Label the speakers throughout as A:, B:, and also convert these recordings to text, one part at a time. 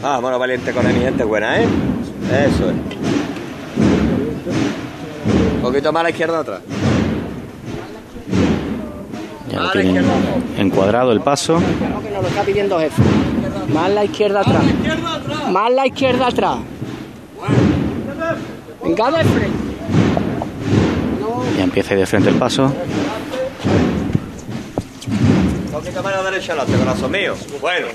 A: Vámonos valiente con mi gente buena, ¿eh? Eso es. Un poquito más a la izquierda atrás.
B: Ya lo tienen encuadrado el paso.
C: que nos lo está pidiendo jefe. Más la izquierda atrás. Más la izquierda atrás. Venga de frente.
B: Ya empieza ahí de frente el paso.
A: Un poquito más a la derecha corazón mío. Bueno.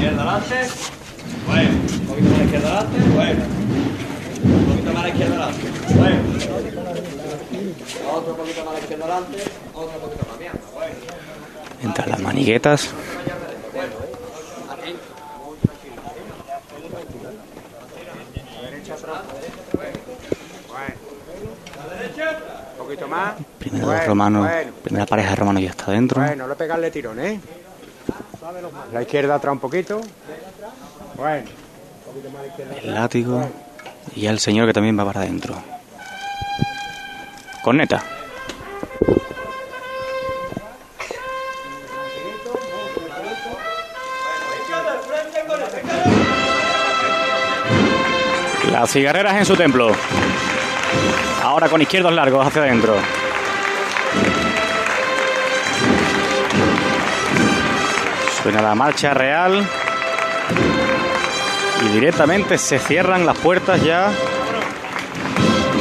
A: Izquierda adelante. Bueno. Un poquito más a la izquierda adelante. Bueno. Un poquito más a la izquierda adelante. Bueno. Otro poquito más a la izquierda adelante. Otro poquito más. Mierda. Bueno.
B: Entran las maniguetas.
D: Un poquito más.
B: Primero
D: Bueno,
B: los romanos,
D: bueno.
B: primera pareja de romanos ya está dentro.
D: Bueno, no pegarle tirón, ¿eh? La izquierda atrás un poquito. Bueno.
B: El látigo. Y el señor que también va para adentro. Corneta. Las cigarreras en su templo. Ahora con izquierdos largos hacia adentro. Suena la marcha real. Y directamente se cierran las puertas ya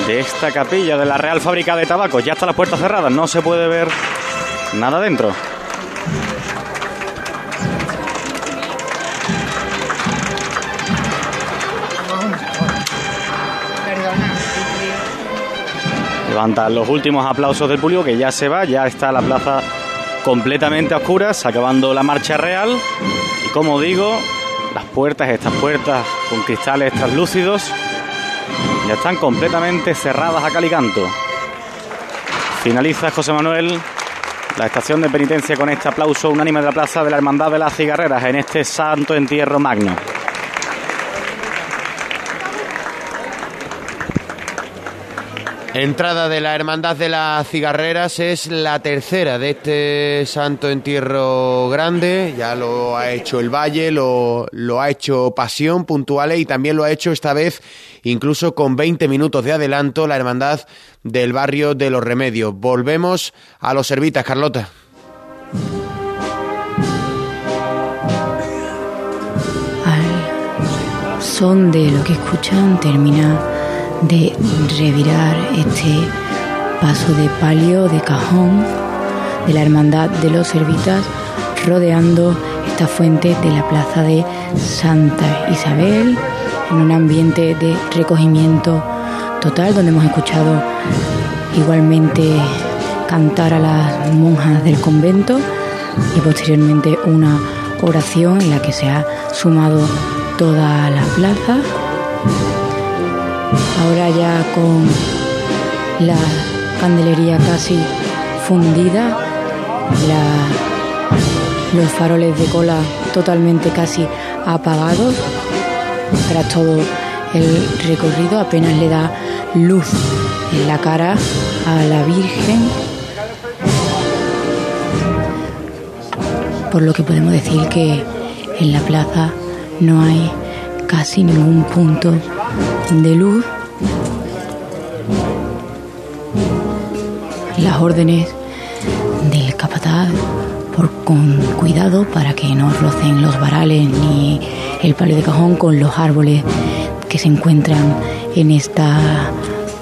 B: de esta capilla de la Real Fábrica de Tabaco. Ya están las puertas cerradas, no se puede ver nada dentro. Levantan los últimos aplausos del público que ya se va, ya está la plaza completamente a oscuras, acabando la marcha real. Y como digo, las puertas, estas puertas con cristales translúcidos, ya están completamente cerradas a cal y canto. Finaliza José Manuel la estación de penitencia con este aplauso unánime de la plaza de la Hermandad de las Cigarreras en este santo entierro magno.
E: Entrada de la Hermandad de las Cigarreras es la tercera de este santo entierro grande. Ya lo ha hecho el Valle, lo, lo ha hecho Pasión puntuales y también lo ha hecho esta vez incluso con 20 minutos de adelanto la Hermandad del barrio de los Remedios. Volvemos a los Servitas, Carlota.
F: Al son de lo que escuchan termina de revirar este paso de palio de cajón de la hermandad de los servitas rodeando esta fuente de la plaza de Santa Isabel en un ambiente de recogimiento total donde hemos escuchado igualmente cantar a las monjas del convento y posteriormente una oración en la que se ha sumado toda la plaza Ahora ya con la candelería casi fundida, los faroles de cola totalmente casi apagados para todo el recorrido, apenas le da luz en la cara a la Virgen, por lo que podemos decir que en la plaza no hay casi ningún punto de luz. Las órdenes del capataz por con cuidado para que no rocen los varales ni el palio de cajón con los árboles que se encuentran en esta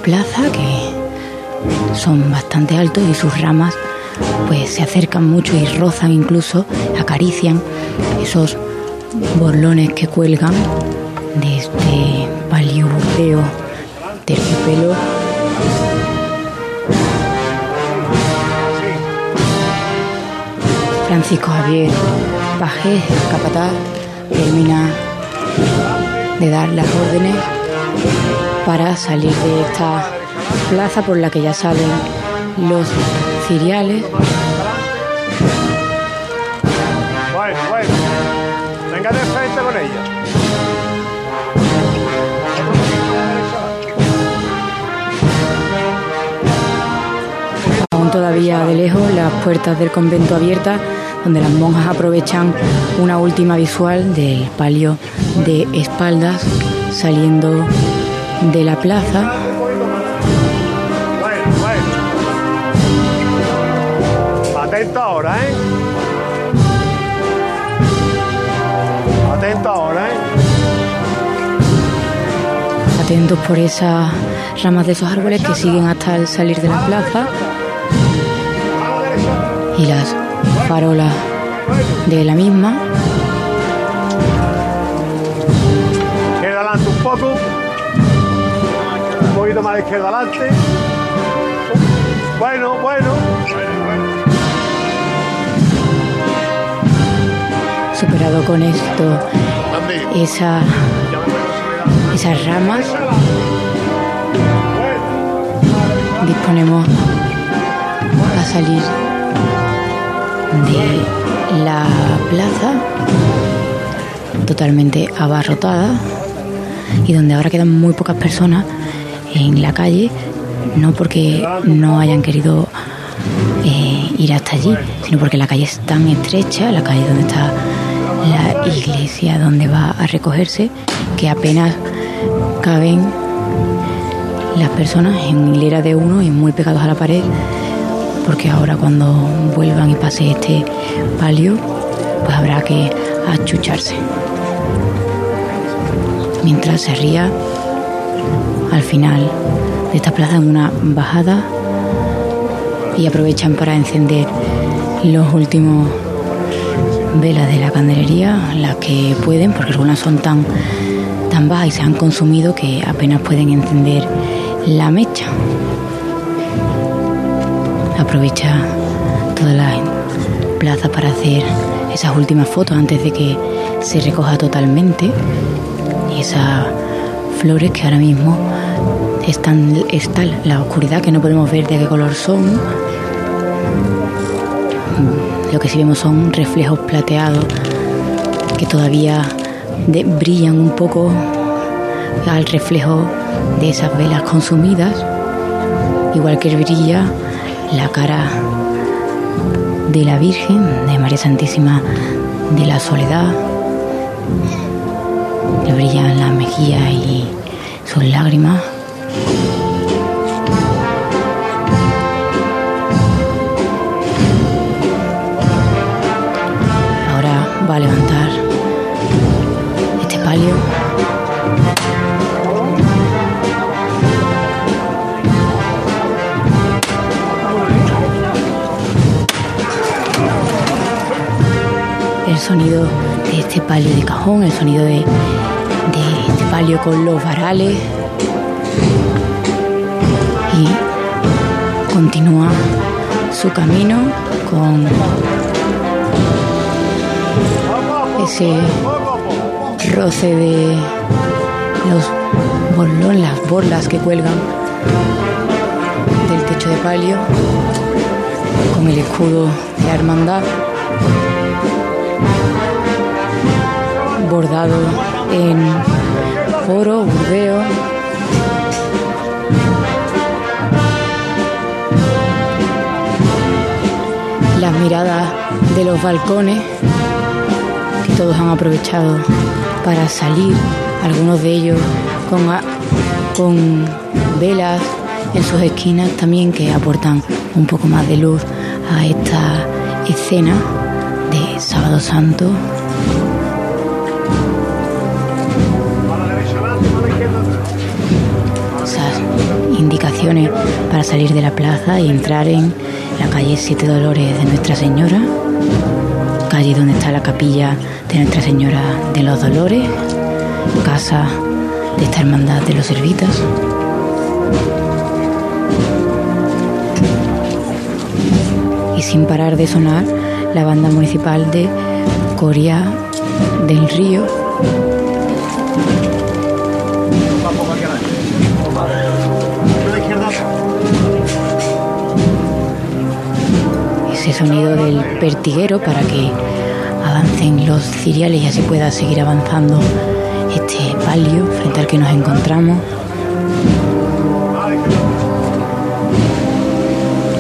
F: plaza que son bastante altos y sus ramas pues se acercan mucho y rozan incluso, acarician esos borlones que cuelgan de este palio burdeo terciopelo Francisco Javier Pajés, el capataz, termina de dar las órdenes para salir de esta plaza por la que ya salen los ciriales.
D: Venga de frente con ella.
F: Aún todavía de lejos las puertas del convento abiertas, donde las monjas aprovechan una última visual del palio de espaldas saliendo de la plaza.
D: Atento ahora, ¿eh? Atento ahora, ¿eh?
F: atentos por esas ramas de esos árboles que siguen hasta el salir de la plaza y las farolas de la misma.
D: Izquierda adelante un poco. Un poquito más de izquierda adelante. Bueno, bueno.
F: Superado con esto esa, esas ramas, disponemos a salir de la plaza totalmente abarrotada y donde ahora quedan muy pocas personas en la calle, no porque no hayan querido eh, ir hasta allí, sino porque la calle es tan estrecha, la calle donde está la iglesia donde va a recogerse, que apenas caben las personas en hilera de uno y muy pegados a la pared, porque ahora cuando vuelvan y pase este palio, pues habrá que achucharse. Mientras se ría al final de esta plaza en una bajada y aprovechan para encender los últimos velas de la candelería, las que pueden, porque algunas son tan, tan bajas y se han consumido que apenas pueden encender la mecha. Aprovecha toda la plaza para hacer esas últimas fotos antes de que se recoja totalmente. Y esas flores que ahora mismo están, está la oscuridad que no podemos ver de qué color son lo que sí vemos son reflejos plateados que todavía brillan un poco al reflejo de esas velas consumidas, igual que brilla la cara de la Virgen, de María Santísima de la Soledad, le brillan las mejillas y sus lágrimas. Sonido de este palio de cajón, el sonido de, de este palio con los varales. Y continúa su camino con ese roce de los borlón, las borlas que cuelgan del techo de palio, con el escudo de hermandad bordado en oro, burdeo. Las miradas de los balcones que todos han aprovechado para salir, algunos de ellos con, con velas en sus esquinas también que aportan un poco más de luz a esta escena de Sábado Santo. Para salir de la plaza y entrar en la calle Siete Dolores de Nuestra Señora, calle donde está la capilla de Nuestra Señora de los Dolores, casa de esta hermandad de los Servitas. Y sin parar de sonar la banda municipal de Coria del Río. Ese sonido del pertiguero para que avancen los ciriales y así pueda seguir avanzando este palio frente al que nos encontramos.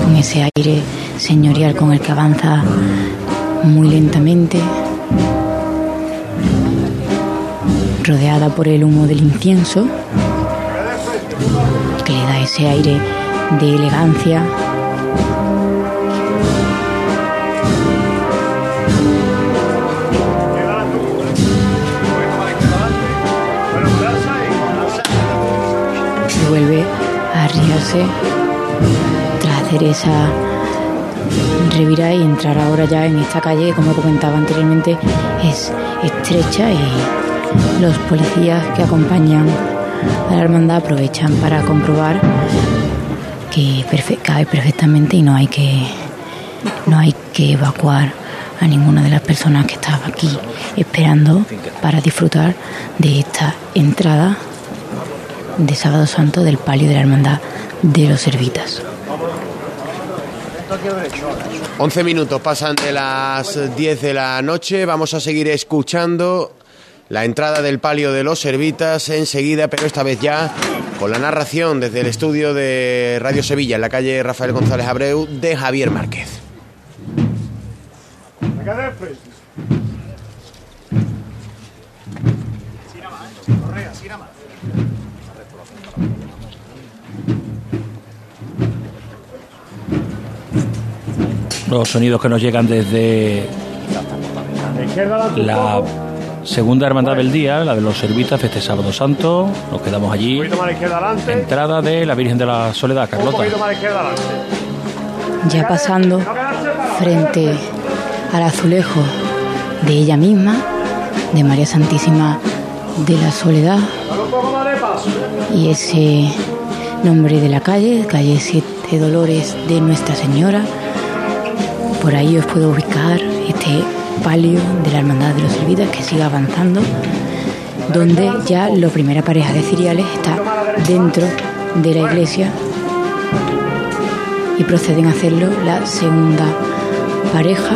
F: con ese aire señorial con el que avanza muy lentamente, rodeada por el humo del incienso, que le da ese aire de elegancia. Arriarse tras hacer esa revira y entrar ahora ya en esta calle, como comentaba anteriormente, es estrecha y los policías que acompañan a la hermandad aprovechan para comprobar que perfe- cabe perfectamente y no hay que no hay que evacuar a ninguna de las personas que estaba aquí esperando para disfrutar de esta entrada de Sábado Santo del palio de la hermandad de los Servitas.
E: 11 minutos pasan de las 10 de la noche. Vamos a seguir escuchando la entrada del palio de los Servitas enseguida, pero esta vez ya con la narración desde el estudio de Radio Sevilla en la calle Rafael González Abreu de Javier Márquez.
G: Los sonidos que nos llegan desde
D: la
G: segunda hermandad del día, la de los Servitas, este sábado santo. Nos quedamos allí. Entrada de la Virgen de la Soledad, Carlota.
F: ya pasando frente al azulejo de ella misma, de María Santísima de la Soledad, y ese nombre de la calle, calle Siete Dolores de Nuestra Señora. Por ahí os puedo ubicar este palio de la Hermandad de los Servitas que sigue avanzando, donde ya la primera pareja de ciriales está dentro de la iglesia y proceden a hacerlo la segunda pareja.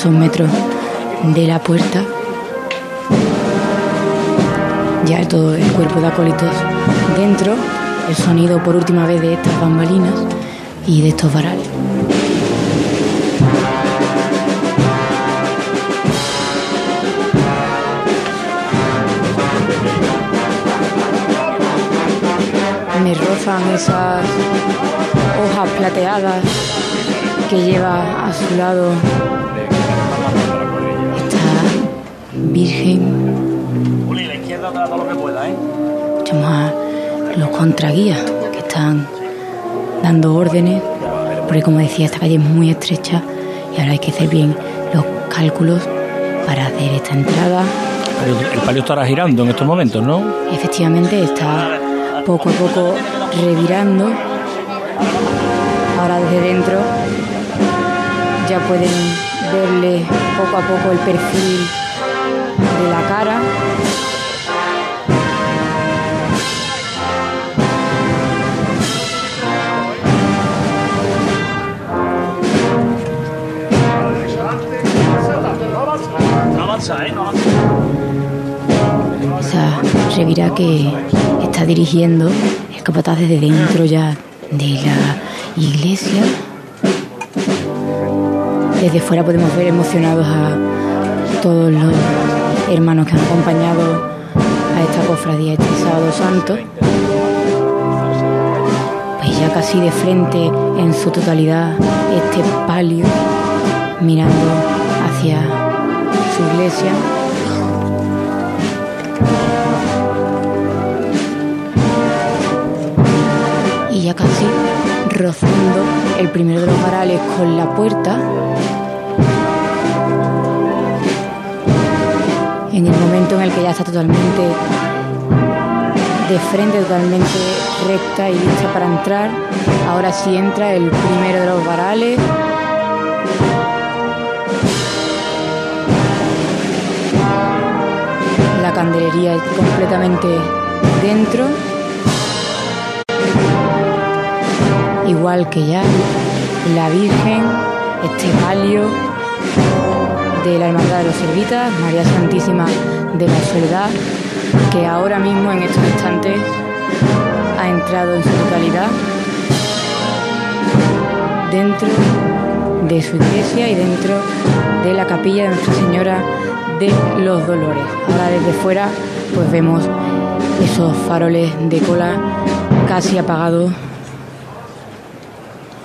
F: Escasos metros de la puerta. Ya todo el cuerpo de acólitos dentro, el sonido por última vez de estas bambalinas y de estos varales. Me rozan esas hojas plateadas que lleva a su lado Virgen.
A: Uli, la izquierda atrás todo lo que pueda, ¿eh?
F: Escuchamos a los contraguías que están dando órdenes, porque como decía, esta calle es muy estrecha y ahora hay que hacer bien los cálculos para hacer esta entrada.
G: Pero el palio estará girando en estos momentos, ¿no?
F: Efectivamente está poco a poco revirando. Ahora desde dentro ya pueden verle poco a poco el perfil de la cara. Esa revira que está dirigiendo el capataz desde dentro ya de la iglesia. Desde fuera podemos ver emocionados a todos los hermanos que han acompañado a esta cofradía este sábado santo. Pues ya casi de frente en su totalidad este palio mirando hacia su iglesia. y ya casi rozando el primero de los varales con la puerta. En el momento en el que ya está totalmente de frente, totalmente recta y lista para entrar, ahora sí entra el primero de los varales. La candelería completamente dentro. igual que ya la Virgen, este palio de la Hermandad de los Servitas, María Santísima de la Soledad, que ahora mismo en estos instantes ha entrado en su totalidad dentro de su iglesia y dentro de la capilla de Nuestra Señora de los Dolores. Ahora desde fuera pues vemos esos faroles de cola casi apagados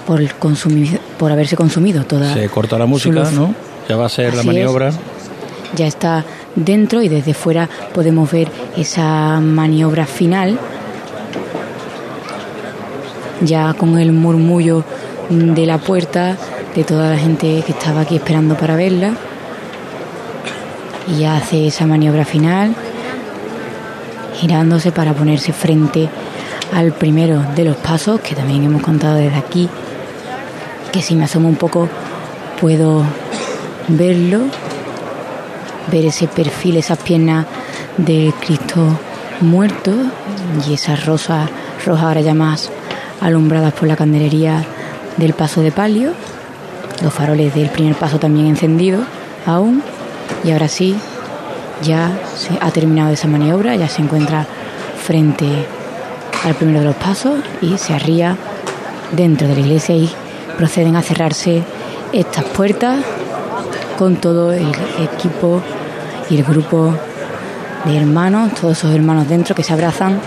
F: por, el consumi- por haberse consumido toda
G: Se corta la música. ¿no? Ya va a ser la maniobra.
F: Ya está dentro y desde fuera podemos ver esa maniobra final. Ya con el murmullo de la puerta, de toda la gente que estaba aquí esperando para verla. Y ya hace esa maniobra final, girándose para ponerse frente al primero de los pasos, que también hemos contado desde aquí, que si me asomo un poco puedo verlo, ver ese perfil, esas piernas de Cristo muerto y esas rosas rojas ahora ya más alumbradas por la candelería del paso de palio, los faroles del primer paso también encendidos aún. Y ahora sí ya se ha terminado esa maniobra, ya se encuentra frente al primero de los pasos y se arría dentro de la iglesia y proceden a cerrarse estas puertas con todo el equipo y el grupo de hermanos, todos esos hermanos dentro que se abrazan,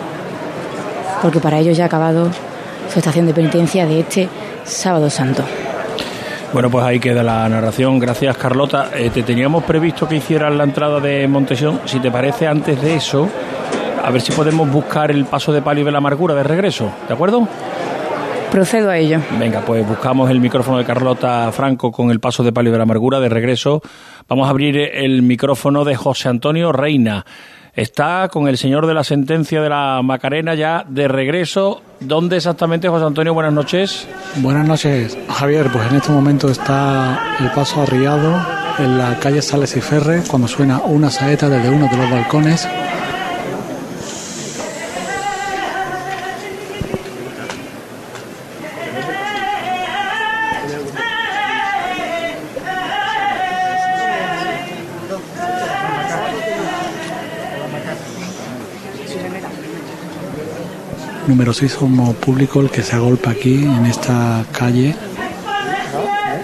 F: porque para ellos ya ha acabado su estación de penitencia de este sábado santo.
G: Bueno, pues ahí queda la narración. Gracias, Carlota. Eh, te teníamos previsto que hicieras la entrada de Montesión. Si te parece, antes de eso, a ver si podemos buscar el paso de palio de la amargura de regreso. ¿De acuerdo?
F: Procedo a ello.
G: Venga, pues buscamos el micrófono de Carlota Franco con el paso de palio de la amargura de regreso. Vamos a abrir el micrófono de José Antonio Reina. Está con el señor de la sentencia de la Macarena ya de regreso. ¿Dónde exactamente, José Antonio? Buenas noches.
H: Buenas noches, Javier. Pues en este momento está el paso arriado en la calle Sales y Ferre cuando suena una saeta desde uno de los balcones. Numerosísimo público el que se agolpa aquí en esta calle,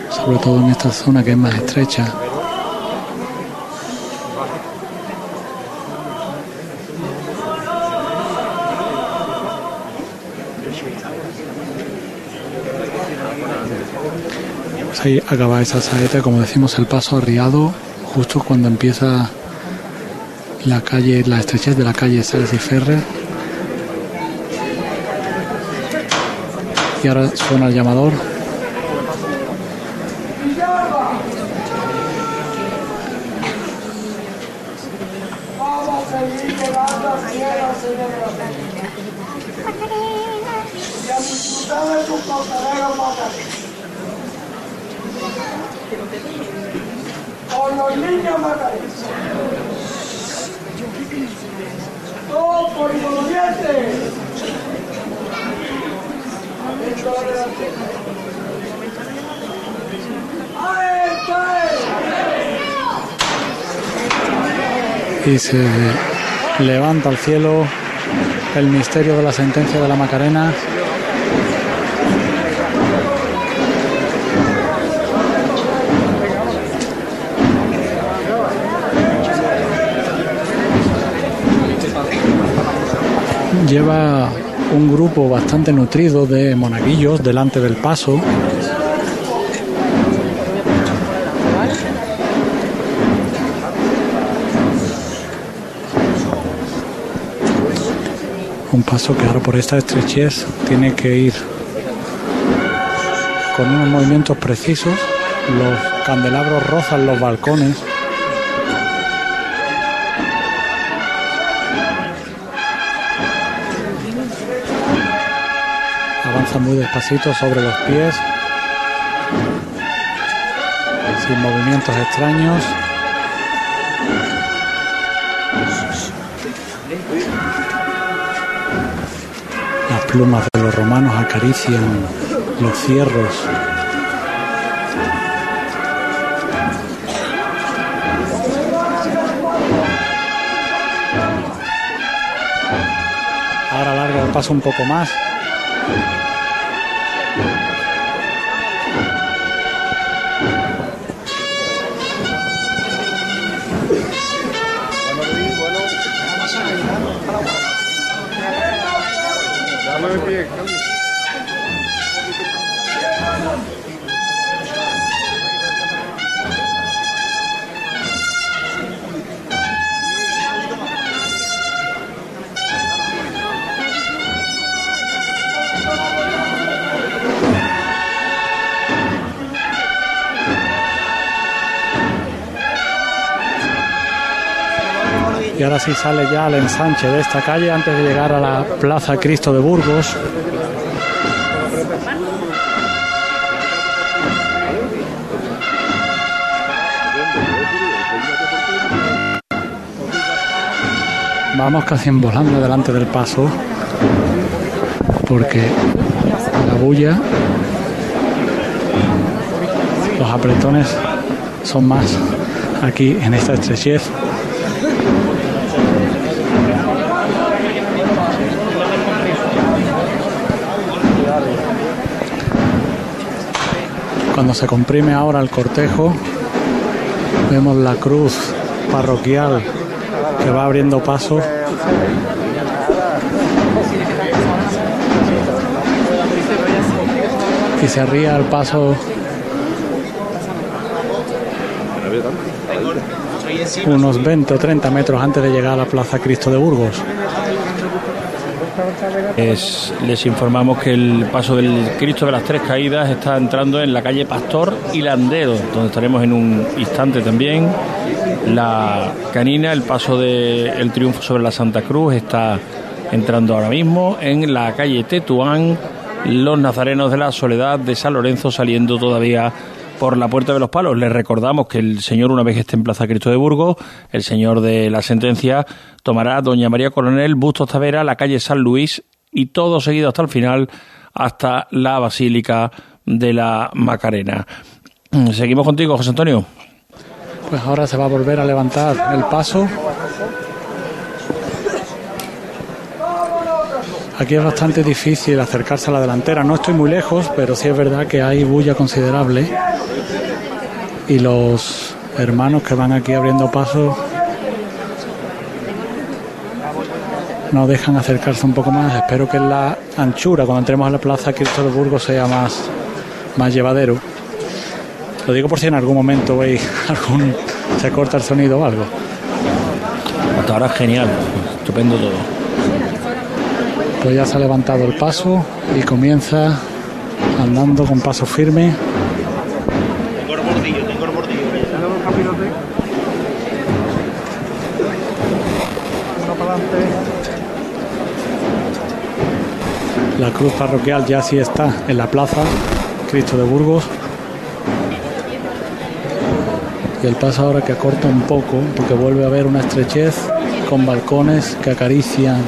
H: sobre todo en esta zona que es más estrecha. Pues ahí acaba esa saeta, como decimos, el paso arriado, justo cuando empieza la calle, la estrechez de la calle Sales y Ferre. Y ahora suena el llamador. Y se levanta al cielo el misterio de la sentencia de la Macarena. Lleva un grupo bastante nutrido de monaguillos delante del paso. un paso que ahora por esta estrechez tiene que ir con unos movimientos precisos. Los candelabros rozan los balcones. Muy despacito sobre los pies, sin movimientos extraños. Las plumas de los romanos acarician los cierros. Ahora larga el paso un poco más. Ahora sale ya al ensanche de esta calle antes de llegar a la Plaza Cristo de Burgos. Vamos casi volando delante del paso porque la bulla, los apretones son más aquí en esta estrechez. Cuando se comprime ahora el cortejo, vemos la cruz parroquial que va abriendo paso. Y se ría al paso unos 20 o 30 metros antes de llegar a la Plaza Cristo de Burgos.
G: Es- les informamos que el paso del Cristo de las Tres Caídas está entrando en la calle Pastor y Landero, donde estaremos en un instante también. La canina, el paso del triunfo sobre la Santa Cruz, está entrando ahora mismo en la calle Tetuán. Los nazarenos de la Soledad de San Lorenzo saliendo todavía por la Puerta de los Palos. Les recordamos que el señor, una vez que esté en Plaza Cristo de Burgos, el señor de la sentencia tomará Doña María Coronel, Bustos Tavera, la calle San Luis y todo seguido hasta el final, hasta la Basílica de la Macarena. Seguimos contigo, José Antonio.
H: Pues ahora se va a volver a levantar el paso. Aquí es bastante difícil acercarse a la delantera. No estoy muy lejos, pero sí es verdad que hay bulla considerable. Y los hermanos que van aquí abriendo paso no dejan acercarse un poco más. Espero que la anchura, cuando entremos a la plaza Cristo de Burgos, sea más, más llevadero. Lo digo por si en algún momento veis algún se corta el sonido o algo.
G: Hasta ahora genial, estupendo todo.
H: Pues ya se ha levantado el paso y comienza andando con paso firme.
A: Tengo el bordillo, tengo el bordillo. Uno para adelante.
H: La cruz parroquial ya sí está en la plaza Cristo de Burgos. Y el paso ahora que acorta un poco porque vuelve a haber una estrechez con balcones que acarician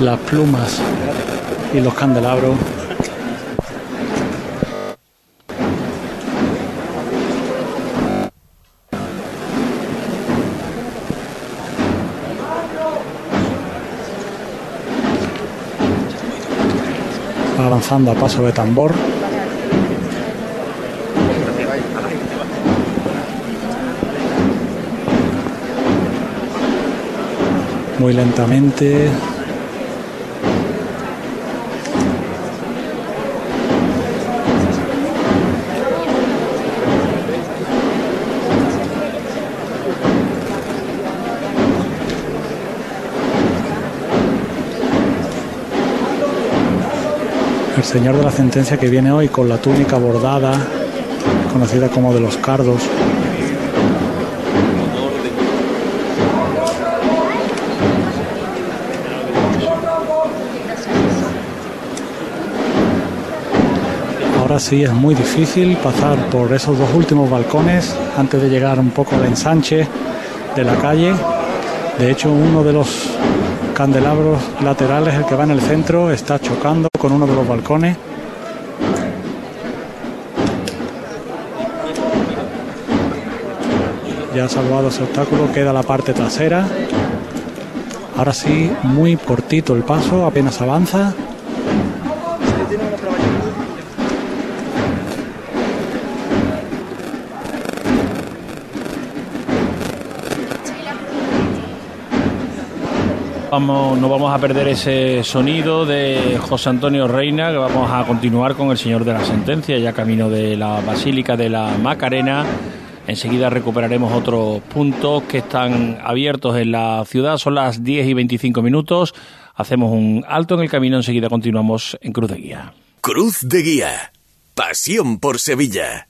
H: las plumas y los candelabros. Va avanzando a paso de tambor. Muy lentamente. El señor de la sentencia que viene hoy con la túnica bordada, conocida como de los cardos. Ahora sí es muy difícil pasar por esos dos últimos balcones antes de llegar un poco al ensanche de la calle. De hecho, uno de los candelabros laterales, el que va en el centro, está chocando con uno de los balcones. Ya ha salvado ese obstáculo, queda la parte trasera. Ahora sí, muy cortito el paso, apenas avanza.
G: No vamos a perder ese sonido de José Antonio Reina, que vamos a continuar con el señor de la sentencia, ya camino de la Basílica de la Macarena. Enseguida recuperaremos otros puntos que están abiertos en la ciudad. Son las 10 y 25 minutos. Hacemos un alto en el camino. Enseguida continuamos en Cruz de Guía.
I: Cruz de Guía. Pasión por Sevilla.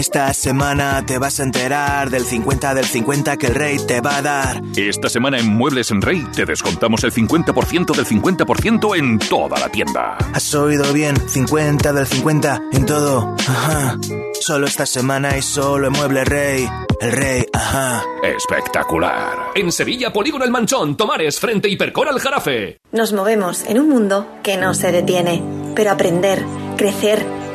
J: Esta semana te vas a enterar del 50 del 50 que el rey te va a dar.
K: Esta semana en Muebles en Rey te descontamos el 50% del 50% en toda la tienda.
J: ¿Has oído bien? 50 del 50 en todo. Ajá. Solo esta semana y solo en Mueble Rey. El rey, ajá.
K: Espectacular.
L: En Sevilla, Polígono El Manchón, Tomares, frente Hipercor al Jarafe.
M: Nos movemos en un mundo que no se detiene, pero aprender, crecer,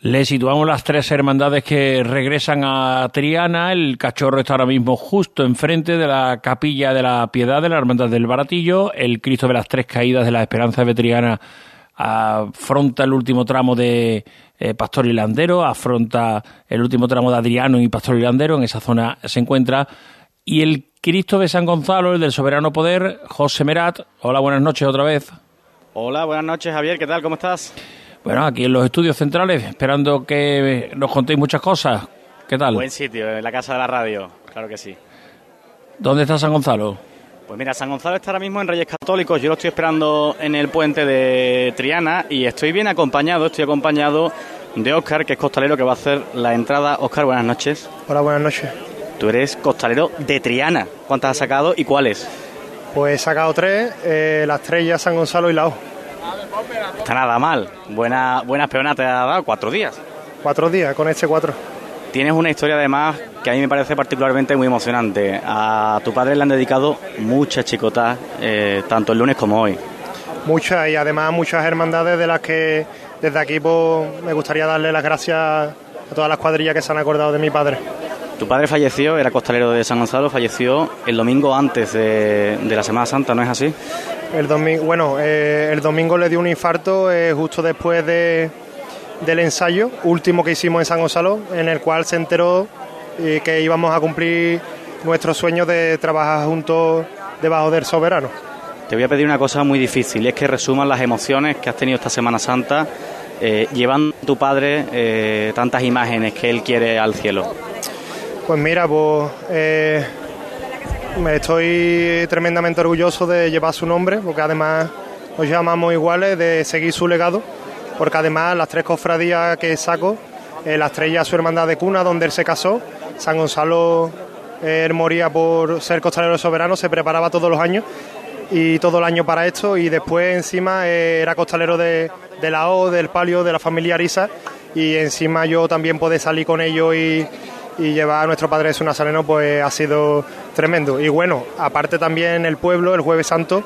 G: Le situamos las tres hermandades que regresan a Triana. El cachorro está ahora mismo justo enfrente de la capilla de la Piedad de la Hermandad del Baratillo. El Cristo de las Tres Caídas de la Esperanza de Triana afronta el último tramo de eh, Pastor y Landero, afronta el último tramo de Adriano y Pastor y Landero. En esa zona se encuentra. Y el Cristo de San Gonzalo, el del Soberano Poder, José Merat. Hola, buenas noches otra vez.
B: Hola, buenas noches, Javier. ¿Qué tal? ¿Cómo estás?
G: Bueno, aquí en los estudios centrales, esperando que nos contéis muchas cosas. ¿Qué tal?
B: Buen sitio, en la casa de la radio, claro que sí.
G: ¿Dónde está San Gonzalo?
B: Pues mira, San Gonzalo está ahora mismo en Reyes Católicos. Yo lo estoy esperando en el puente de Triana y estoy bien acompañado. Estoy acompañado de Óscar, que es costalero que va a hacer la entrada. Óscar, buenas noches.
N: Hola, buenas noches.
B: Tú eres costalero de Triana. ¿Cuántas has sacado y cuáles?
N: Pues he sacado tres, eh, las tres ya San Gonzalo y la O.
B: Está nada mal. Buena, buenas peonas te ha dado cuatro días.
N: Cuatro días con este cuatro.
B: Tienes una historia además que a mí me parece particularmente muy emocionante. A tu padre le han dedicado muchas chicotas, eh, tanto el lunes como hoy.
N: Muchas y además muchas hermandades de las que desde aquí pues, me gustaría darle las gracias a todas las cuadrillas que se han acordado de mi padre.
B: Tu padre falleció, era costalero de San Gonzalo, falleció el domingo antes de, de la Semana Santa, ¿no es así?
N: El domingo, bueno, eh, el domingo le dio un infarto eh, justo después de, del ensayo último que hicimos en San Gonzalo, en el cual se enteró eh, que íbamos a cumplir nuestro sueño de trabajar juntos debajo del soberano.
B: Te voy a pedir una cosa muy difícil, y es que resumas las emociones que has tenido esta Semana Santa, llevando a tu padre tantas imágenes que él quiere al cielo.
N: Pues mira, pues eh, estoy tremendamente orgulloso de llevar su nombre, porque además nos llamamos iguales, de seguir su legado, porque además las tres cofradías que saco, eh, las tres ya su hermandad de cuna, donde él se casó, San Gonzalo, eh, él moría por ser costalero soberano, se preparaba todos los años y todo el año para esto y después encima eh, era costalero de, la O, del palio, de la familia Arisa y encima yo también pude salir con ellos y, y llevar a nuestro Padre Jesús Nazareno pues ha sido tremendo. Y bueno, aparte también el pueblo, el jueves santo,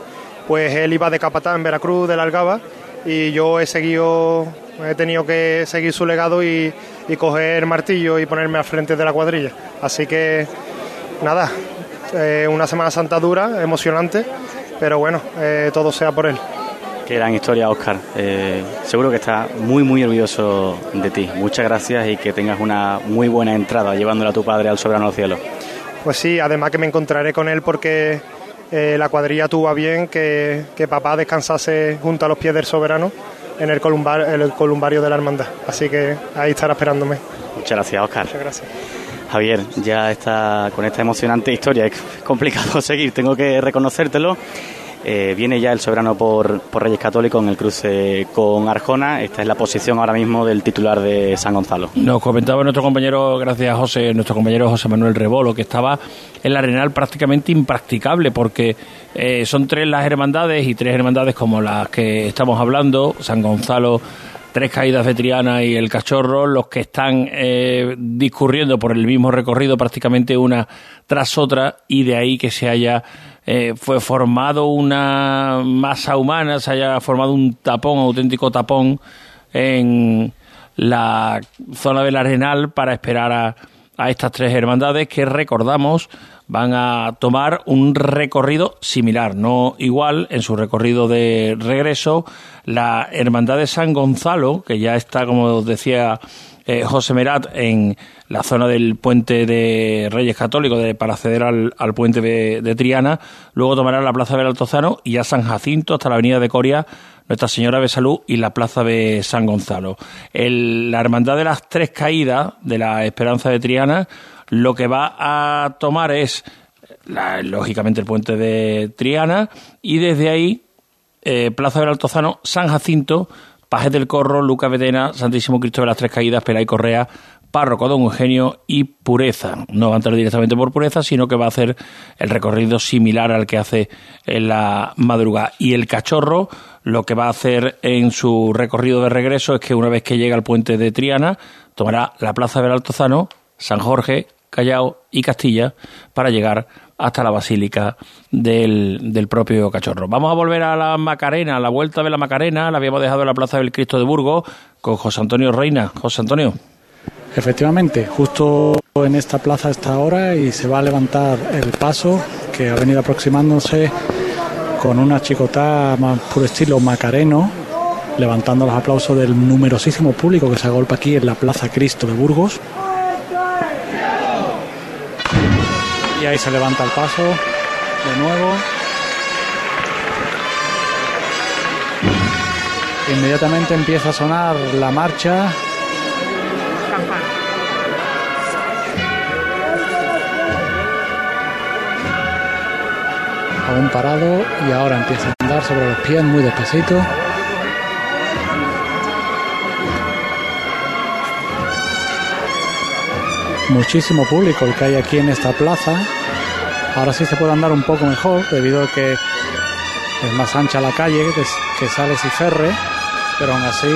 N: pues él iba de capatán en Veracruz, de la Algaba, y yo he seguido, he tenido que seguir su legado y, y coger martillo y ponerme al frente de la cuadrilla. Así que nada, eh, una Semana Santa dura, emocionante, pero bueno, eh, todo sea por él.
B: Qué gran historia, Óscar. Eh, seguro que está muy, muy orgulloso de ti. Muchas gracias y que tengas una muy buena entrada llevándole a tu padre al soberano cielo.
N: Pues sí, además que me encontraré con él porque eh, la cuadrilla tuvo a bien que, que papá descansase junto a los pies del soberano en el, columbar, el columbario de la hermandad. Así que ahí estará esperándome.
B: Muchas gracias, Óscar.
N: Muchas gracias.
B: Javier, ya está con esta emocionante historia. Es complicado seguir, tengo que reconocértelo. Eh, viene ya el soberano por, por, Reyes Católicos en el cruce con Arjona. Esta es la posición ahora mismo del titular de San Gonzalo.
G: Nos comentaba nuestro compañero, gracias José, nuestro compañero José Manuel Rebolo, que estaba en la Arenal prácticamente impracticable porque eh, son tres las hermandades y tres hermandades como las que estamos hablando, San Gonzalo, tres caídas de Triana y el Cachorro, los que están eh, discurriendo por el mismo recorrido prácticamente una tras otra y de ahí que se haya eh, fue formado una masa humana, se haya formado un tapón, auténtico tapón en la zona del Arenal para esperar a, a estas tres hermandades que recordamos van a tomar un recorrido similar, no igual en su recorrido de regreso. La Hermandad de San Gonzalo, que ya está, como decía eh, José Merat, en la zona del puente de Reyes Católicos para acceder al, al puente de, de, Triana, luego tomará la Plaza del Altozano y ya San Jacinto hasta la Avenida de Coria, Nuestra Señora de Salud y la Plaza de San Gonzalo. La Hermandad de las Tres Caídas de la Esperanza de Triana lo que va a tomar es, la, lógicamente, el puente de Triana y desde ahí, eh, Plaza del Altozano, San Jacinto, Pajes del Corro, Luca Vedena, Santísimo Cristo de las Tres Caídas, Pelay Correa, Párroco Don Eugenio y Pureza. No va a entrar directamente por Pureza, sino que va a hacer el recorrido similar al que hace en la madrugada. Y el cachorro lo que va a hacer en su recorrido de regreso es que una vez que llega al puente de Triana, tomará la Plaza del Altozano, San Jorge, Callao y Castilla para llegar hasta la Basílica del, del, propio Cachorro. Vamos a volver a la Macarena, a la vuelta de la Macarena, la habíamos dejado en la Plaza del Cristo de Burgos con José Antonio Reina. José Antonio.
H: Efectivamente, justo en esta plaza está ahora y se va a levantar el paso que ha venido aproximándose con una chicotá más por estilo macareno, levantando los aplausos del numerosísimo público que se agolpa aquí en la Plaza Cristo de Burgos. Y ahí se levanta el paso de nuevo. Inmediatamente empieza a sonar la marcha. aún parado y ahora empieza a andar sobre los pies muy despacito. Muchísimo público el que hay aquí en esta plaza. Ahora sí se puede andar un poco mejor debido a que es más ancha la calle que, que Sales y Ferre, pero aún así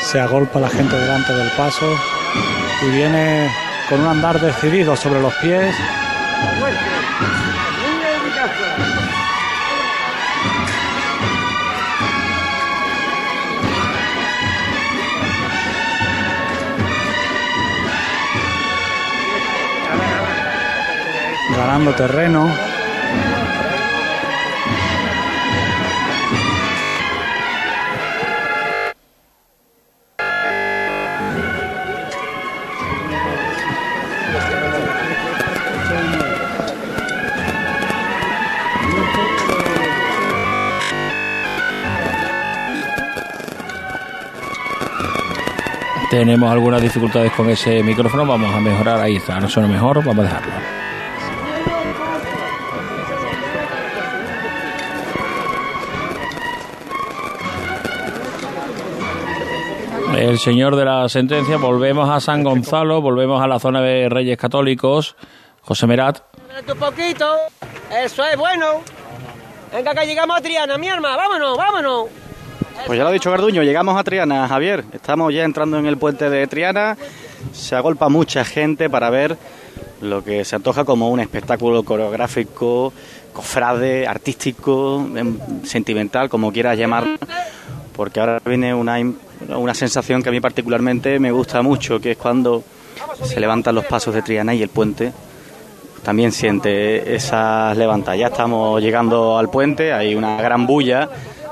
H: se agolpa la gente delante del paso y viene con un andar decidido sobre los pies. Ganando terreno.
G: Tenemos algunas dificultades con ese micrófono, vamos a mejorar, ahí está, no suena mejor, vamos a dejarlo. El señor de la sentencia, volvemos a San Gonzalo, volvemos a la zona de Reyes Católicos, José Merat.
C: Un poquito, eso es bueno. Venga, que llegamos a Triana, mi arma, vámonos, vámonos.
B: Pues ya lo ha dicho Garduño, llegamos a Triana, Javier. Estamos ya entrando en el puente de Triana. Se agolpa mucha gente para ver lo que se antoja como un espectáculo coreográfico, cofrade, artístico, em, sentimental, como quieras llamarlo. Porque ahora viene una, una sensación que a mí particularmente me gusta mucho, que es cuando se levantan los pasos de Triana y el puente también siente esas levantas. Ya estamos llegando al puente, hay una gran bulla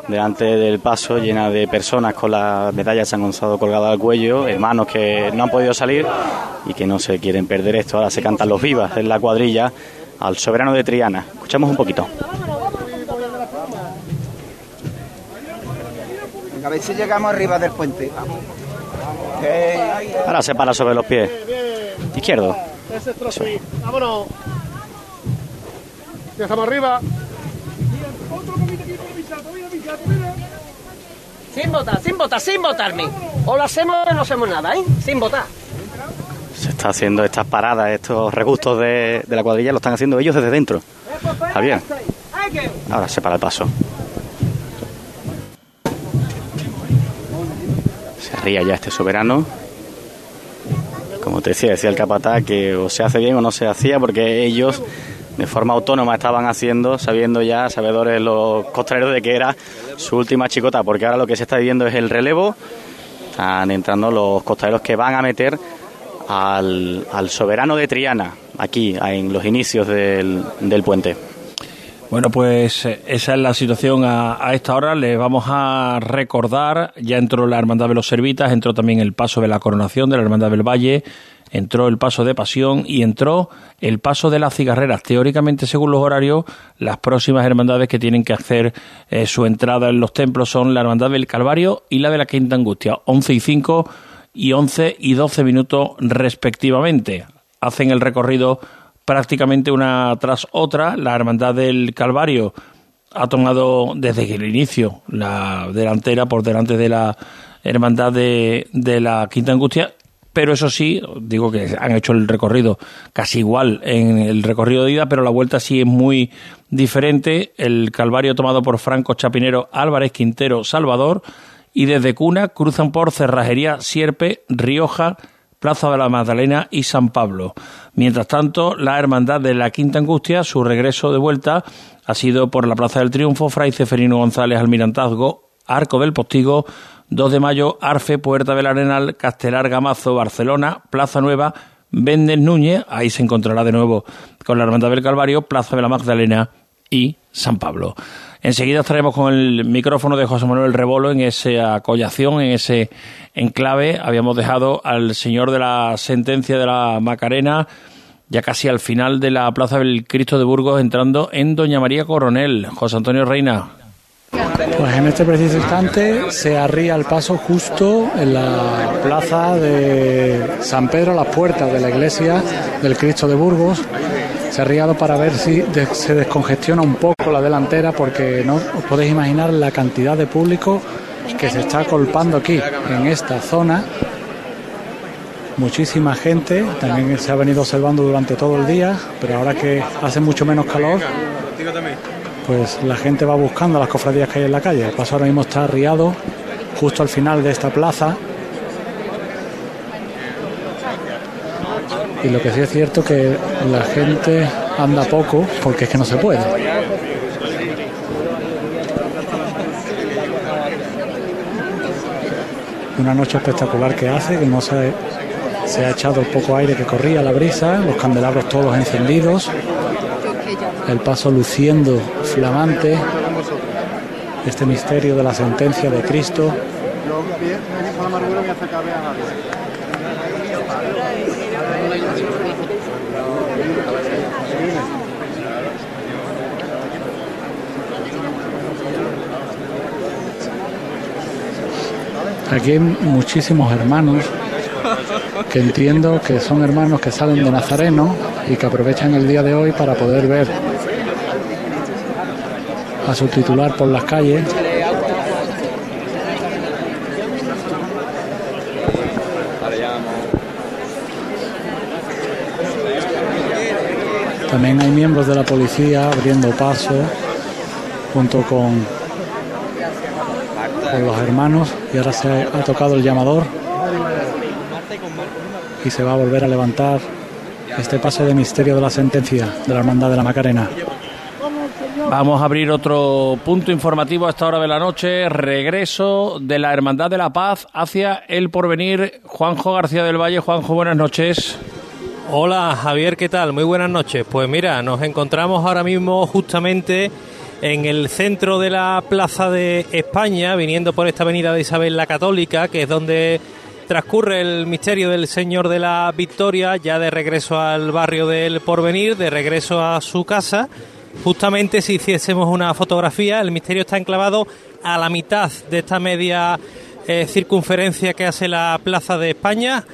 B: delante del paso llena de personas con las medallas de San Gonzalo colgadas al cuello, hermanos que no han podido salir y que no se quieren perder esto. Ahora se cantan los vivas en la cuadrilla al soberano de Triana. Escuchamos un poquito.
O: A ver si llegamos arriba del puente.
B: Ahora se para sobre los pies. Izquierdo.
P: Vámonos. Ya estamos arriba.
C: Sin votar, sin votar, sin votarme. O lo hacemos o no hacemos nada, ¿eh? Sin votar.
B: Se está haciendo estas paradas, estos regustos de, de la cuadrilla, lo están haciendo ellos desde dentro. Javier. Ahora se para el paso. Ya este soberano. Como te decía, decía el capataz que o se hace bien o no se hacía porque ellos de forma autónoma estaban haciendo, sabiendo ya, sabedores los costaleros de que era su última chicota, porque ahora lo que se está viviendo es el relevo. Están entrando los costaleros que van a meter al, al soberano de Triana, aquí, en los inicios del, del puente.
G: Bueno, pues eh, esa es la situación a, a, esta hora. Les vamos a recordar, ya entró la Hermandad de los Servitas, entró también el paso de la coronación de la Hermandad del Valle, entró el paso de Pasión y entró el paso de las cigarreras. Teóricamente, según los horarios, las próximas hermandades que tienen que hacer eh, su entrada en los templos son la Hermandad del Calvario y la de la Quinta Angustia, 11 y 5 y 11 y 12 minutos respectivamente. Hacen el recorrido prácticamente una tras otra. La Hermandad del Calvario ha tomado desde el inicio la delantera por delante de la Hermandad de, de la Quinta Angustia pero eso sí, digo que han hecho el recorrido casi igual en el recorrido de ida, pero la vuelta sí es muy diferente. El Calvario tomado por Franco Chapinero, Álvarez Quintero, Salvador, y desde Cuna cruzan por Cerrajería, Sierpe, Rioja, Plaza de la Magdalena y San Pablo. Mientras tanto, la Hermandad de la Quinta Angustia, su regreso de vuelta ha sido por la Plaza del Triunfo, Fray Ceferino González Almirantazgo, Arco del Postigo, 2 de mayo, Arfe, Puerta del Arenal, Castelar, Gamazo, Barcelona, Plaza Nueva, Vendes Núñez, ahí se encontrará de nuevo con la Hermandad del Calvario, Plaza de la Magdalena y San Pablo. Enseguida estaremos con el micrófono de José Manuel Rebolo en esa acollación, en ese enclave. Habíamos dejado al señor de la sentencia de la Macarena ya casi al final de la Plaza del Cristo de Burgos entrando en Doña María Coronel. José Antonio Reina,
H: pues en este preciso instante se arría el paso justo en la plaza de San Pedro, las puertas de la iglesia del Cristo de Burgos. Se ha riado para ver si se descongestiona un poco la delantera porque no os podéis imaginar la cantidad de público que se está colpando aquí en esta zona. Muchísima gente, también se ha venido observando durante todo el día, pero ahora que hace mucho menos calor, pues la gente va buscando las cofradías que hay en la calle. El paso ahora mismo está arriado justo al final de esta plaza. Y lo que sí es cierto que la gente anda poco porque es que no se puede. Una noche espectacular que hace, que no se, se ha echado el poco aire que corría, la brisa, los candelabros todos encendidos, el paso luciendo flamante, este misterio de la sentencia de Cristo. Aquí hay muchísimos hermanos que entiendo que son hermanos que salen de Nazareno y que aprovechan el día de hoy para poder ver a su titular por las calles. También hay miembros de la policía abriendo paso junto con, con los hermanos y ahora se ha tocado el llamador y se va a volver a levantar este paso de misterio de la sentencia de la Hermandad de la Macarena.
G: Vamos a abrir otro punto informativo a esta hora de la noche. Regreso de la Hermandad de la Paz hacia el porvenir. Juanjo García del Valle. Juanjo, buenas noches.
Q: Hola Javier, ¿qué tal? Muy buenas noches. Pues mira, nos encontramos ahora mismo justamente en el centro de la Plaza de España, viniendo por esta avenida de Isabel la Católica, que es donde transcurre el misterio del Señor de la Victoria, ya de regreso al barrio del Porvenir, de regreso a su casa. Justamente si hiciésemos una fotografía, el misterio está enclavado a la mitad de esta media eh, circunferencia que hace la Plaza de España,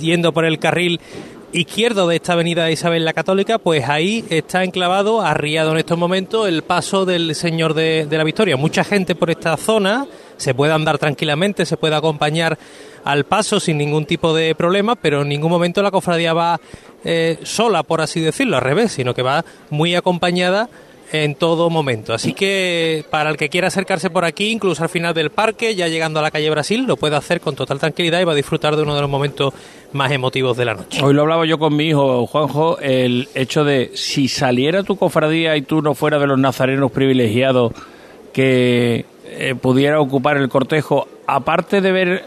Q: yendo por el carril izquierdo de esta avenida Isabel la Católica, pues ahí está enclavado, arriado en estos momentos, el paso del Señor de, de la Victoria. Mucha gente por esta zona, se puede andar tranquilamente, se puede acompañar al paso sin ningún tipo de problema, pero en ningún momento la cofradía va eh, sola, por así decirlo, al revés, sino que va muy acompañada en todo momento. Así que para el que quiera acercarse por aquí, incluso al final del parque, ya llegando a la calle Brasil, lo puede hacer con total tranquilidad y va a disfrutar de uno de los momentos más emotivos de la noche.
G: Hoy lo hablaba yo con mi hijo, Juanjo, el hecho de si saliera tu cofradía y tú no fueras de los nazarenos privilegiados que eh, pudiera ocupar el cortejo, aparte de ver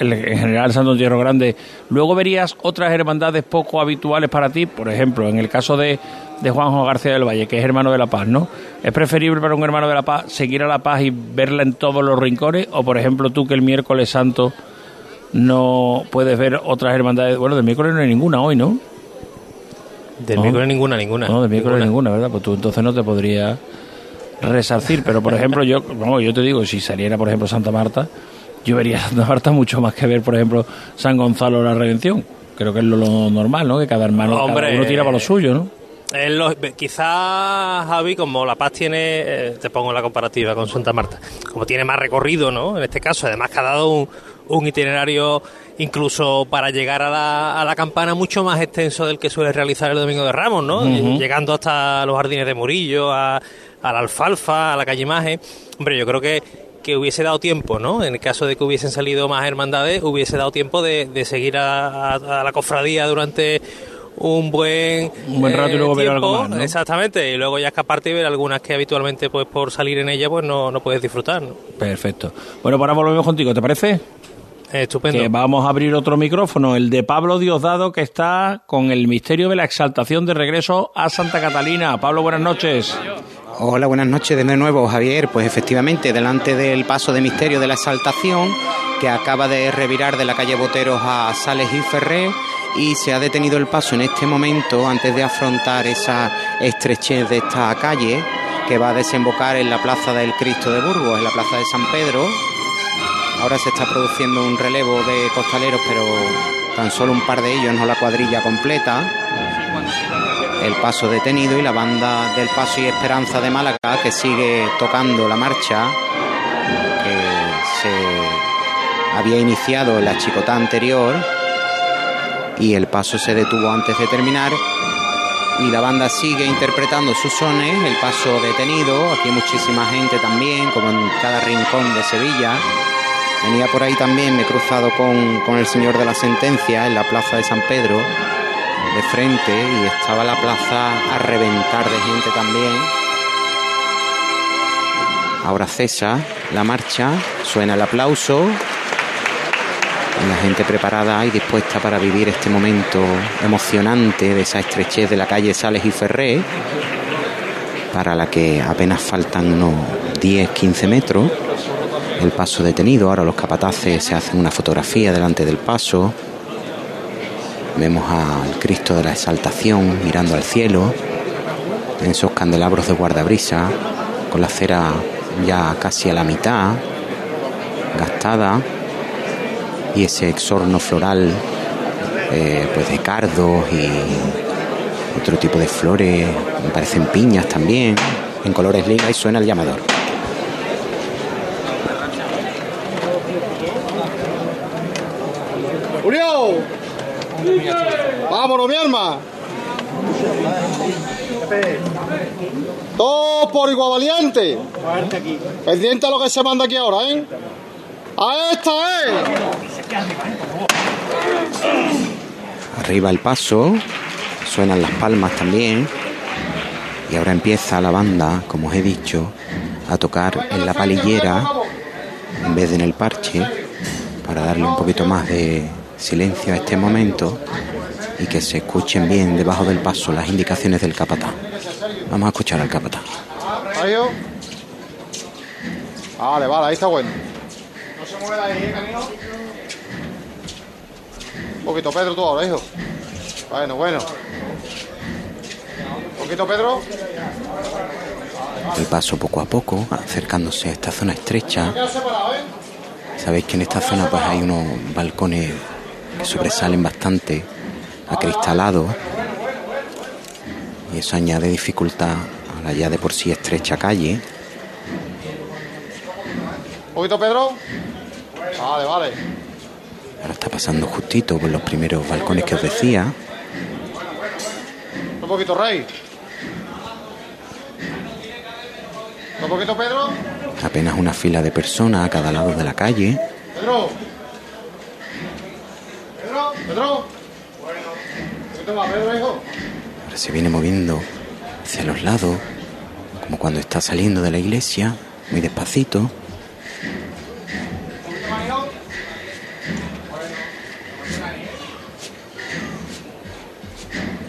G: en general Santo Entierro Grande, luego verías otras hermandades poco habituales para ti, por ejemplo, en el caso de, de Juanjo García del Valle, que es hermano de La Paz, ¿no? ¿Es preferible para un hermano de La Paz seguir a La Paz y verla en todos los rincones? O, por ejemplo, tú que el miércoles santo no puedes ver otras hermandades. Bueno, del miércoles no hay ninguna hoy, ¿no?
Q: Del
G: No.
Q: miércoles ninguna, ninguna.
G: No, del miércoles ninguna, ¿verdad? Pues tú entonces no te podrías resarcir. Pero, por ejemplo, yo, vamos, yo te digo, si saliera, por ejemplo, Santa Marta, yo vería Santa Marta mucho más que ver, por ejemplo, San Gonzalo de la Redención. Creo que es lo, lo normal, ¿no? Que cada hermano, cada
Q: Hombre,
G: uno tira para lo suyo, ¿no?
Q: Eh, lo- quizás, Javi, como La Paz tiene, eh, te pongo la comparativa con Santa Marta, como tiene más recorrido, ¿no? En este caso, además que ha dado un, un itinerario incluso para llegar a la, a la campana mucho más extenso del que suele realizar el Domingo de Ramos, ¿no? Llegando hasta los jardines de Murillo, a, a la Alfalfa, a la calle Maje. Hombre, yo creo que, que hubiese dado tiempo, ¿no? En el caso de que hubiesen salido más hermandades, hubiese dado tiempo de, de seguir a, a- a la cofradía durante un buen,
G: Un buen rato y
Q: eh,
G: luego ver
Q: tiempo,
G: algo más, ¿no?
Q: Exactamente, y luego ya escaparte y ver algunas que habitualmente, pues por salir en ella, pues no, no puedes disfrutar. ¿no?
G: Perfecto. Bueno, pues ahora volvemos contigo, ¿te parece?
Q: Estupendo.
G: Que vamos a abrir otro micrófono, el de Pablo Diosdado, que está con el misterio de la exaltación de regreso a Santa Catalina. Pablo, buenas noches.
R: Hola, buenas noches de nuevo, Javier. Pues efectivamente, delante del paso de misterio de la exaltación, que acaba de revirar de la calle Boteros a Sales y Ferré, y se ha detenido el paso en este momento antes de afrontar esa estrechez de esta calle que va a desembocar en la plaza del Cristo de Burgos, en la plaza de San Pedro. Ahora se está produciendo un relevo de costaleros, pero tan solo un par de ellos, no la cuadrilla completa. El paso detenido y la banda del Paso y Esperanza de Málaga que sigue tocando la marcha que se había iniciado en la chicota anterior y el paso se detuvo antes de terminar y la banda sigue interpretando sus sones, el paso detenido, aquí muchísima gente también, como en cada rincón de Sevilla. Venía por ahí también, me he cruzado con, con el señor de la sentencia en la plaza de San Pedro, de frente, y estaba la plaza a reventar de gente también. Ahora cesa la marcha, suena el aplauso, la gente preparada y dispuesta para vivir este momento emocionante de esa estrechez de la calle Sales y Ferré, para la que apenas faltan unos 10-15 metros. El paso detenido, ahora los capataces se hacen una fotografía delante del paso. Vemos al Cristo de la Exaltación mirando al cielo, en esos candelabros de guardabrisa, con la cera ya casi a la mitad, gastada y ese exorno floral eh, pues de cardos y otro tipo de flores, me parecen piñas también, en colores lila y suena el llamador.
P: ¡Vámonos, mi arma! Todos por igual valiente. Pendiente a lo que se manda aquí ahora, ¿eh? ¡A esta, eh!
R: Arriba el paso, suenan las palmas también. Y ahora empieza la banda, como os he dicho, a tocar en la palillera en vez de en el parche, para darle un poquito más de silencio a este momento y que se escuchen bien debajo del paso las indicaciones del capataz. Vamos a escuchar al capataz.
P: Vale, vale, ahí está bueno. No se mueve de ahí, ¿eh, camino. Un poquito, Pedro, tú ahora, hijo. Bueno, bueno. Un poquito, Pedro.
R: El paso poco a poco, acercándose a esta zona estrecha.
P: ¿eh?
R: Sabéis que en esta zona pues hay unos balcones que sobresalen bastante, acristalados. Y eso añade dificultad a la ya de por sí estrecha calle.
P: Un poquito, Pedro. Vale, vale.
R: Ahora está pasando justito por los primeros balcones que os decía.
P: Un poquito, Rey. Un poquito, Pedro.
R: Apenas una fila de personas a cada lado de la calle.
P: Pedro. Pedro, Pedro. Un poquito más, Pedro, hijo.
R: Se viene moviendo hacia los lados, como cuando está saliendo de la iglesia, muy despacito.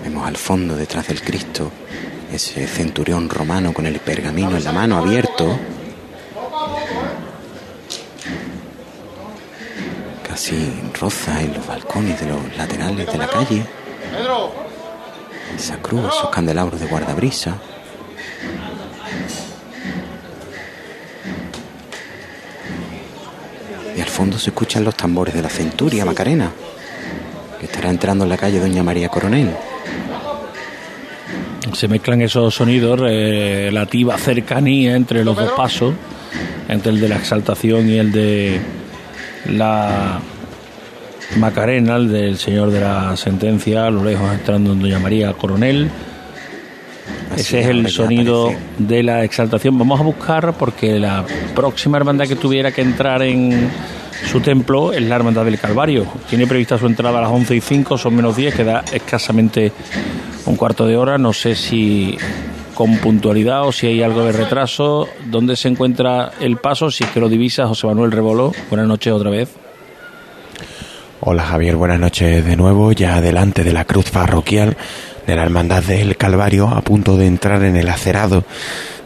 R: Vemos al fondo, detrás del Cristo, ese centurión romano con el pergamino en la mano abierto. Casi roza en los balcones de los laterales de la calle. Esa cruz, esos candelabros de guardabrisa. Y al fondo se escuchan los tambores de la centuria Macarena, que estará entrando en la calle Doña María Coronel.
G: Se mezclan esos sonidos, eh, relativa cercanía entre los dos pasos, entre el de la exaltación y el de la Macarena, el del señor de la sentencia, a lo lejos entrando en Doña María Coronel. Ese es el sonido de la exaltación. Vamos a buscar porque la próxima hermandad que tuviera que entrar en su templo es la Hermandad del Calvario. Tiene prevista su entrada a las 11 y 5, son menos 10, queda escasamente un cuarto de hora. No sé si con puntualidad o si hay algo de retraso. ¿Dónde se encuentra el paso? Si es que lo divisa José Manuel Reboló. Buenas noches otra vez.
S: Hola Javier, buenas noches de nuevo, ya delante de la cruz parroquial de la Hermandad del Calvario, a punto de entrar en el acerado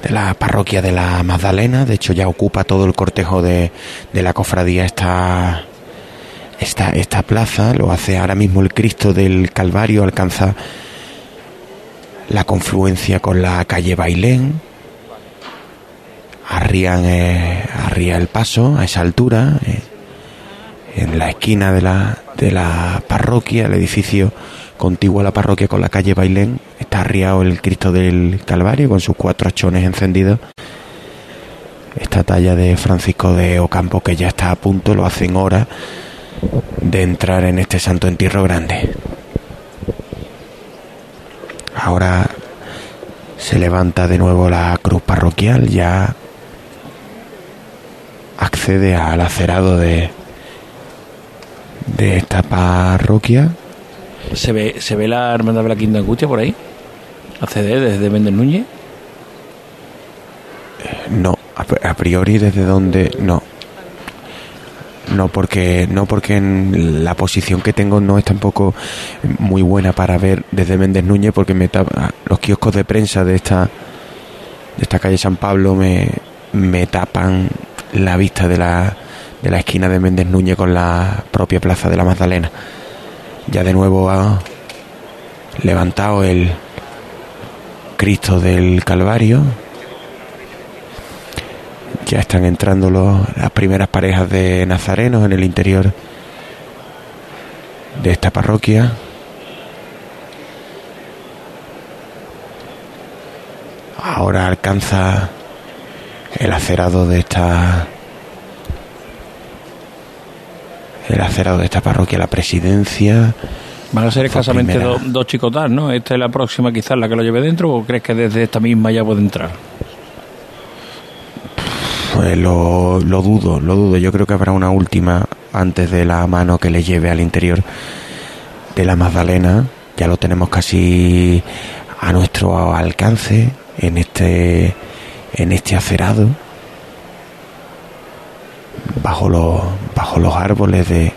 S: de la parroquia de la Magdalena, de hecho ya ocupa todo el cortejo de, de la cofradía esta, esta, esta plaza, lo hace ahora mismo el Cristo del Calvario, alcanza la confluencia con la calle Bailén, arrían, eh, arría el paso a esa altura, eh, en la esquina de la, de la parroquia, el edificio contigua a la parroquia con la calle Bailén, está arriado el Cristo del Calvario con sus cuatro achones encendidos. Esta talla de Francisco de Ocampo que ya está a punto, lo hacen horas de entrar en este santo entierro grande. Ahora se levanta de nuevo la cruz parroquial, ya accede al acerado de, de esta parroquia.
G: ¿Se ve, ¿Se ve la hermandad de la Quinta Angustia por ahí? ¿Accede desde Méndez Núñez?
S: No, a priori desde donde no. No porque no porque la posición que tengo no es tampoco muy buena para ver desde Méndez Núñez porque me tapa, los kioscos de prensa de esta de esta calle San Pablo me, me tapan la vista de la, de la esquina de Méndez Núñez con la propia plaza de la Magdalena. Ya de nuevo ha levantado el Cristo del Calvario. Ya están entrando los, las primeras parejas de nazarenos en el interior de esta parroquia. Ahora alcanza el acerado de esta el acerado de esta parroquia, la presidencia.
G: Van a ser escasamente dos chicotas, ¿no? ¿Esta es la próxima quizás la que lo lleve dentro o crees que desde esta misma ya puede entrar?
S: Pues lo, lo dudo, lo dudo. Yo creo que habrá una última antes de la mano que le lleve al interior de la Magdalena. Ya lo tenemos casi a nuestro alcance en este en este acerado bajo los bajo los árboles de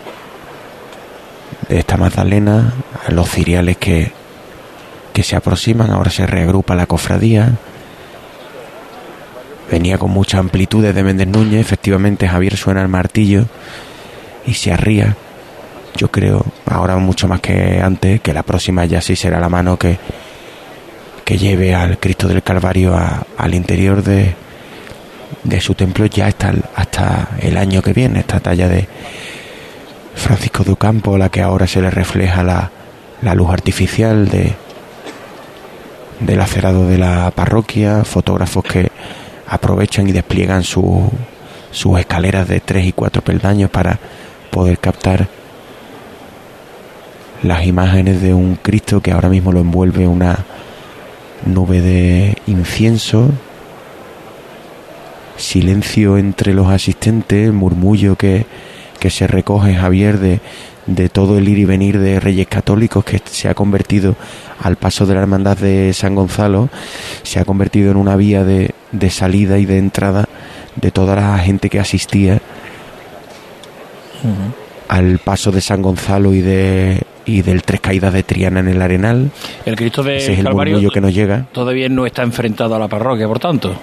S: de esta Magdalena los ciriales que que se aproximan ahora se reagrupa la cofradía venía con mucha amplitud desde Méndez Núñez efectivamente Javier suena el martillo y se arría. Yo creo ahora mucho más que antes que la próxima ya sí será la mano que que lleve al Cristo del Calvario al interior de, de su templo ya hasta el, hasta el año que viene, esta talla de Francisco de Campo, la que ahora se le refleja la, la luz artificial de del acerado de la parroquia, fotógrafos que aprovechan y despliegan sus escaleras de tres y cuatro peldaños para poder captar las imágenes de un Cristo que ahora mismo lo envuelve una nube de incienso, silencio entre los asistentes, murmullo que, que se recoge Javier de, de todo el ir y venir de reyes católicos que se ha convertido al paso de la hermandad de San Gonzalo, se ha convertido en una vía de, de salida y de entrada de toda la gente que asistía al paso de San Gonzalo y de y del Tres Caídas de Triana en el Arenal.
G: El Cristo de
S: Ese es el
G: Calvario
S: que nos llega.
G: todavía no está enfrentado a la parroquia, por tanto.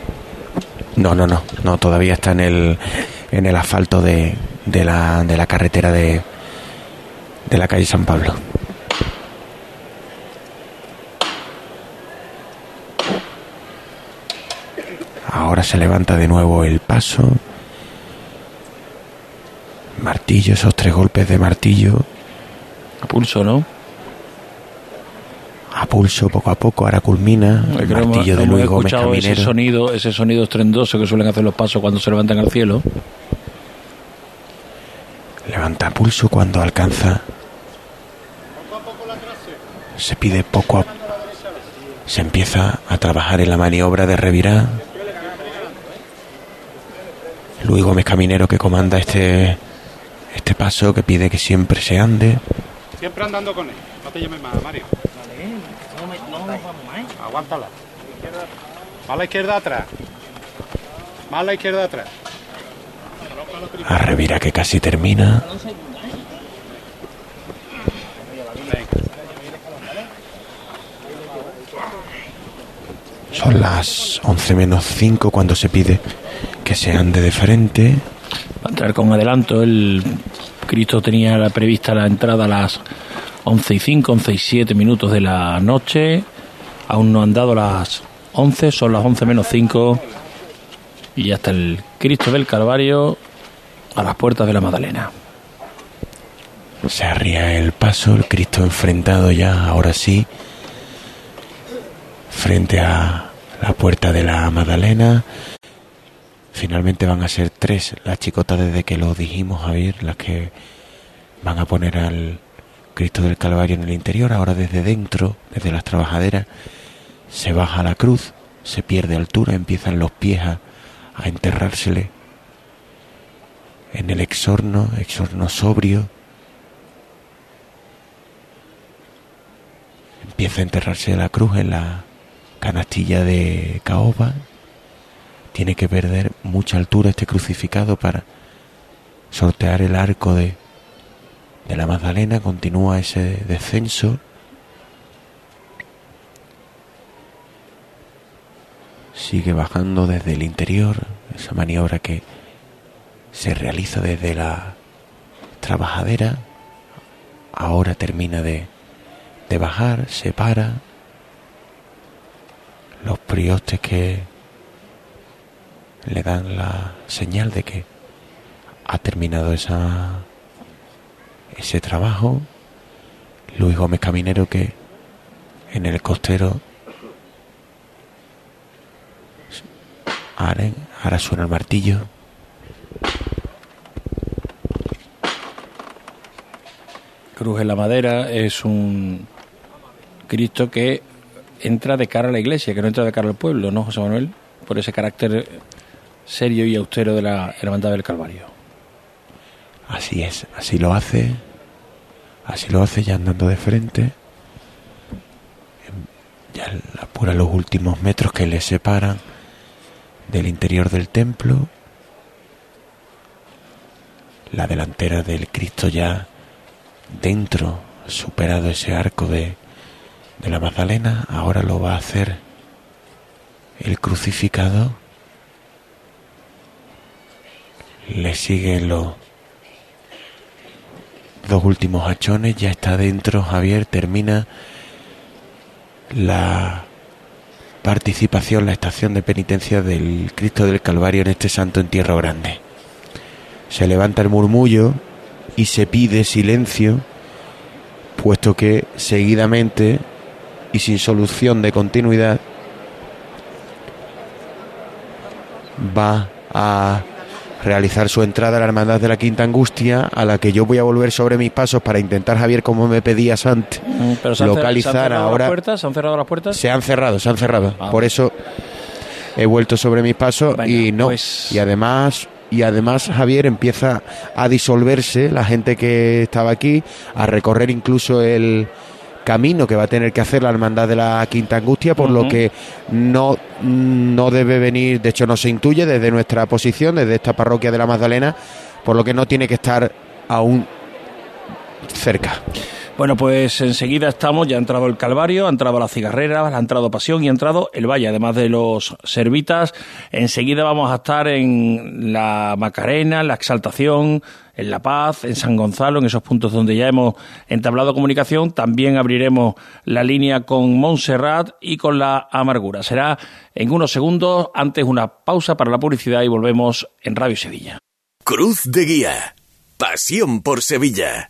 S: No, no, no, no, todavía está en el en el asfalto de, de la de la carretera de de la calle San Pablo. Ahora se levanta de nuevo el paso. Martillo, esos tres golpes de martillo.
G: A pulso, ¿no?
S: A pulso, poco a poco, ahora culmina. El
G: Creo
S: martillo de
G: hemos
S: Luis Gómez
G: escuchado ese
S: Caminero.
G: sonido, ese sonido estrendoso que suelen hacer los pasos cuando se levantan al cielo.
S: Levanta pulso cuando alcanza. Se pide poco a Se empieza a trabajar en la maniobra de revirar. Luis Gómez Caminero que comanda este este paso que pide que siempre se ande.
P: Siempre andando con él. No te llames más, Mario. Aguántala. Más a la izquierda atrás. Más a la izquierda atrás.
S: A revira que casi termina. Son las 11 menos 5 cuando se pide que se ande de frente.
G: Va a entrar con adelanto. El Cristo tenía la prevista la entrada a las 11 y 5, 11 y 7 minutos de la noche. Aún no han dado las 11, son las 11 menos 5. Y ya está el Cristo del Calvario a las puertas de la Magdalena.
S: Se arría el paso, el Cristo enfrentado ya, ahora sí, frente a la puerta de la Magdalena. Finalmente van a ser tres las chicotas desde que lo dijimos, Javier, las que van a poner al Cristo del Calvario en el interior. Ahora desde dentro, desde las trabajaderas, se baja la cruz, se pierde altura, empiezan los pies a, a enterrársele en el exorno, exorno sobrio. Empieza a enterrarse la cruz en la canastilla de caoba. Tiene que perder mucha altura este crucificado para sortear el arco de, de la Magdalena. Continúa ese descenso. Sigue bajando desde el interior, esa maniobra que se realiza desde la trabajadera. Ahora termina de, de bajar, se para. Los priostes que le dan la señal de que ha terminado esa, ese trabajo. Luis Gómez Caminero que en el costero ahora, ahora suena el martillo.
G: Cruz en la Madera es un Cristo que entra de cara a la iglesia, que no entra de cara al pueblo, ¿no, José Manuel? Por ese carácter serio y austero de la Hermandad del Calvario.
S: Así es, así lo hace, así lo hace ya andando de frente. Ya apura los últimos metros que le separan del interior del templo. La delantera del Cristo ya dentro, superado ese arco de, de la Magdalena, ahora lo va a hacer el crucificado. Le siguen los dos últimos hachones, ya está dentro, Javier termina la participación, la estación de penitencia del Cristo del Calvario en este santo entierro grande. Se levanta el murmullo y se pide silencio, puesto que seguidamente y sin solución de continuidad va a realizar su entrada a la Hermandad de la Quinta Angustia, a la que yo voy a volver sobre mis pasos para intentar, Javier, como me pedías antes,
G: Mm, Pero
S: localizar
G: ¿se han cerrado
S: ahora.
G: Las puertas? ¿Se han cerrado las puertas?
S: Se han cerrado, se han cerrado.
G: Ah.
S: Por eso he vuelto sobre mis pasos y no.
G: pues-
S: Y además, y además Javier empieza a disolverse la gente que estaba aquí, a recorrer incluso el camino que va a tener que hacer la hermandad de la Quinta Angustia, por lo que no, no debe venir, de hecho no se intuye desde nuestra posición, desde esta parroquia de la Magdalena, por lo que no tiene que estar aún cerca.
G: Bueno, pues enseguida estamos, ya ha entrado el Calvario, ha entrado la cigarrera, ha entrado Pasión y ha entrado el Valle, además de los servitas. Enseguida vamos a estar en la Macarena, en la Exaltación, en La Paz, en San Gonzalo, en esos puntos donde ya hemos entablado comunicación. También abriremos la línea con Montserrat y con la Amargura. Será en unos segundos, antes una pausa para la publicidad y volvemos en Radio Sevilla.
I: Cruz de Guía. Pasión por Sevilla.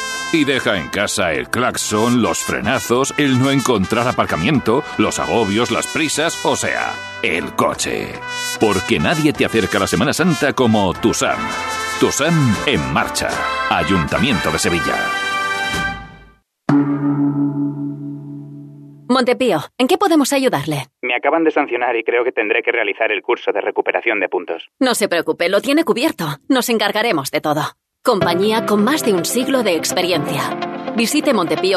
K: y deja en casa el claxon, los frenazos, el no encontrar aparcamiento, los agobios, las prisas, o sea, el coche. Porque nadie te acerca a la Semana Santa como Tusam. Tusam en marcha. Ayuntamiento de Sevilla.
T: Montepío, ¿en qué podemos ayudarle?
U: Me acaban de sancionar y creo que tendré que realizar el curso de recuperación de puntos.
T: No se preocupe, lo tiene cubierto. Nos encargaremos de todo. Compañía con más de un siglo de experiencia. Visite Montepío